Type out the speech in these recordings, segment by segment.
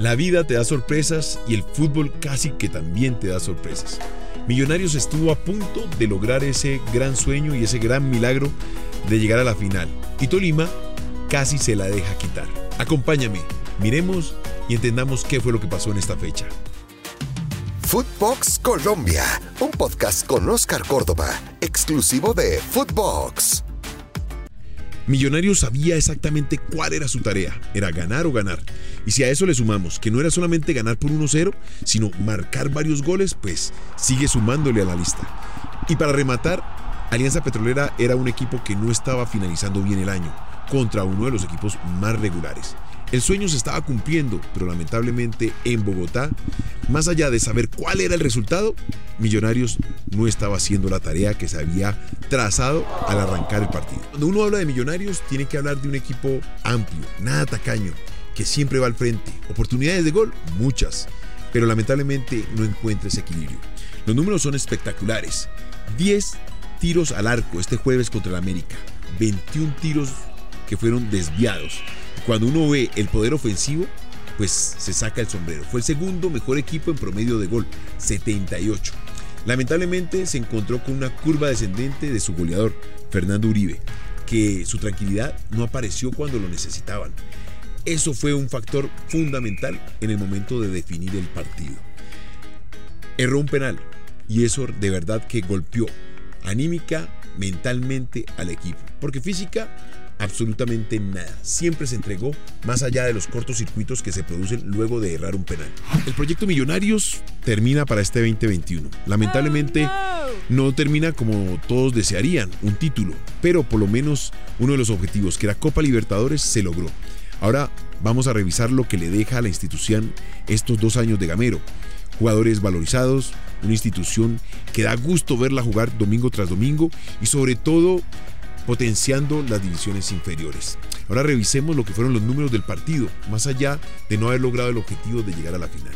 La vida te da sorpresas y el fútbol casi que también te da sorpresas. Millonarios estuvo a punto de lograr ese gran sueño y ese gran milagro de llegar a la final. Y Tolima casi se la deja quitar. Acompáñame, miremos y entendamos qué fue lo que pasó en esta fecha. Footbox Colombia, un podcast con Oscar Córdoba, exclusivo de Footbox. Millonarios sabía exactamente cuál era su tarea, era ganar o ganar. Y si a eso le sumamos que no era solamente ganar por 1-0, sino marcar varios goles, pues sigue sumándole a la lista. Y para rematar, Alianza Petrolera era un equipo que no estaba finalizando bien el año, contra uno de los equipos más regulares. El sueño se estaba cumpliendo, pero lamentablemente en Bogotá, más allá de saber cuál era el resultado, Millonarios no estaba haciendo la tarea que se había trazado al arrancar el partido. Cuando uno habla de Millonarios, tiene que hablar de un equipo amplio, nada tacaño, que siempre va al frente. Oportunidades de gol, muchas, pero lamentablemente no encuentra ese equilibrio. Los números son espectaculares. 10 tiros al arco este jueves contra el América, 21 tiros que fueron desviados. Cuando uno ve el poder ofensivo, pues se saca el sombrero. Fue el segundo mejor equipo en promedio de gol, 78. Lamentablemente se encontró con una curva descendente de su goleador, Fernando Uribe, que su tranquilidad no apareció cuando lo necesitaban. Eso fue un factor fundamental en el momento de definir el partido. Erró un penal y eso de verdad que golpeó anímica, mentalmente al equipo, porque física absolutamente nada. Siempre se entregó más allá de los cortocircuitos que se producen luego de errar un penal. El proyecto Millonarios termina para este 2021. Lamentablemente no termina como todos desearían, un título, pero por lo menos uno de los objetivos, que era Copa Libertadores, se logró. Ahora vamos a revisar lo que le deja a la institución estos dos años de Gamero. Jugadores valorizados, una institución que da gusto verla jugar domingo tras domingo y sobre todo potenciando las divisiones inferiores. Ahora revisemos lo que fueron los números del partido, más allá de no haber logrado el objetivo de llegar a la final.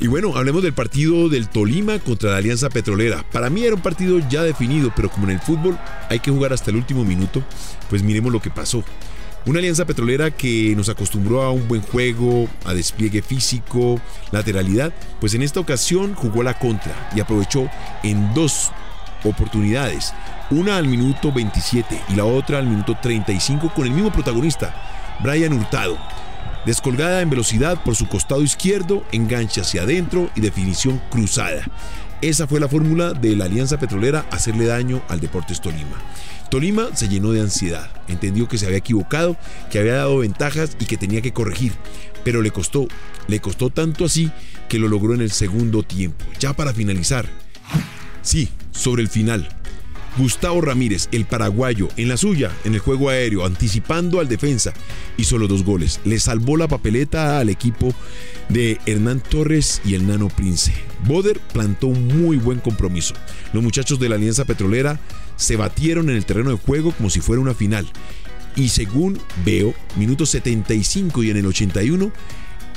Y bueno, hablemos del partido del Tolima contra la Alianza Petrolera. Para mí era un partido ya definido, pero como en el fútbol hay que jugar hasta el último minuto, pues miremos lo que pasó. Una alianza petrolera que nos acostumbró a un buen juego, a despliegue físico, lateralidad, pues en esta ocasión jugó la contra y aprovechó en dos oportunidades una al minuto 27 y la otra al minuto 35 con el mismo protagonista, Brian Hurtado. Descolgada en velocidad por su costado izquierdo, engancha hacia adentro y definición cruzada. Esa fue la fórmula de la Alianza Petrolera hacerle daño al Deportes Tolima. Tolima se llenó de ansiedad, entendió que se había equivocado, que había dado ventajas y que tenía que corregir, pero le costó, le costó tanto así que lo logró en el segundo tiempo. Ya para finalizar, sí, sobre el final, Gustavo Ramírez, el paraguayo, en la suya, en el juego aéreo, anticipando al defensa, hizo los dos goles. Le salvó la papeleta al equipo de Hernán Torres y el Nano Prince. Boder plantó un muy buen compromiso. Los muchachos de la Alianza Petrolera se batieron en el terreno de juego como si fuera una final. Y según veo, minutos 75 y en el 81,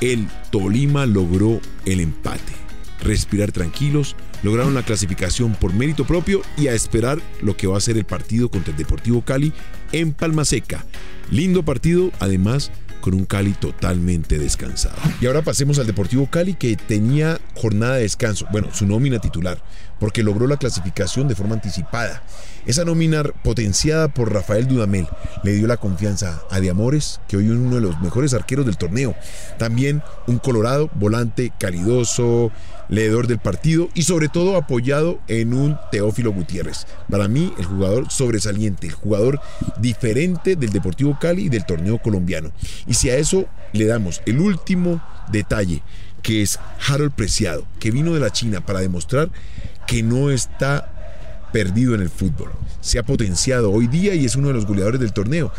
el Tolima logró el empate. Respirar tranquilos, lograron la clasificación por mérito propio y a esperar lo que va a ser el partido contra el Deportivo Cali en Palma Seca. Lindo partido, además con un Cali totalmente descansado. Y ahora pasemos al Deportivo Cali que tenía jornada de descanso, bueno, su nómina titular, porque logró la clasificación de forma anticipada. Esa nómina potenciada por Rafael Dudamel le dio la confianza a Diamores, que hoy es uno de los mejores arqueros del torneo. También un Colorado, volante calidoso, leedor del partido y sobre todo apoyado en un Teófilo Gutiérrez. Para mí, el jugador sobresaliente, el jugador diferente del Deportivo Cali y del torneo colombiano. Y si a eso le damos el último detalle, que es Harold Preciado, que vino de la China para demostrar que no está perdido en el fútbol. Se ha potenciado hoy día y es uno de los goleadores del torneo,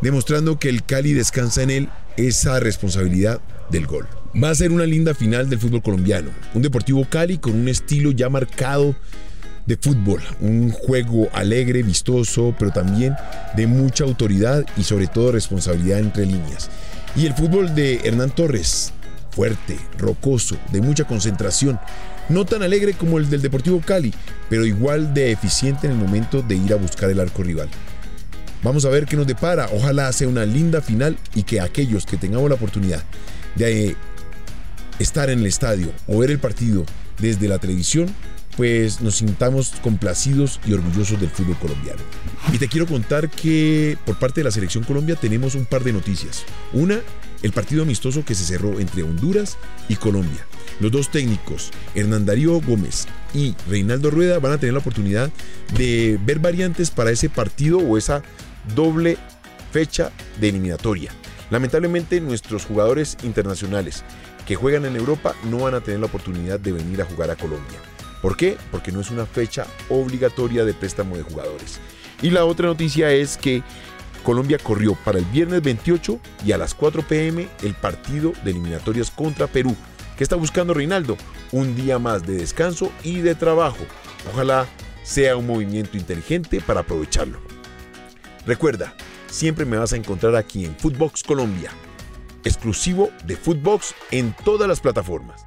demostrando que el Cali descansa en él esa responsabilidad del gol. Va a ser una linda final del fútbol colombiano. Un Deportivo Cali con un estilo ya marcado de fútbol, un juego alegre, vistoso, pero también de mucha autoridad y sobre todo responsabilidad entre líneas. Y el fútbol de Hernán Torres, fuerte, rocoso, de mucha concentración, no tan alegre como el del Deportivo Cali, pero igual de eficiente en el momento de ir a buscar el arco rival. Vamos a ver qué nos depara, ojalá sea una linda final y que aquellos que tengamos la oportunidad de estar en el estadio o ver el partido desde la televisión, pues nos sintamos complacidos y orgullosos del fútbol colombiano. Y te quiero contar que por parte de la Selección Colombia tenemos un par de noticias. Una, el partido amistoso que se cerró entre Honduras y Colombia. Los dos técnicos, Hernán Darío Gómez y Reinaldo Rueda, van a tener la oportunidad de ver variantes para ese partido o esa doble fecha de eliminatoria. Lamentablemente nuestros jugadores internacionales que juegan en Europa no van a tener la oportunidad de venir a jugar a Colombia. ¿Por qué? Porque no es una fecha obligatoria de préstamo de jugadores. Y la otra noticia es que Colombia corrió para el viernes 28 y a las 4 pm el partido de eliminatorias contra Perú. ¿Qué está buscando Reinaldo? Un día más de descanso y de trabajo. Ojalá sea un movimiento inteligente para aprovecharlo. Recuerda, siempre me vas a encontrar aquí en Footbox Colombia, exclusivo de Footbox en todas las plataformas.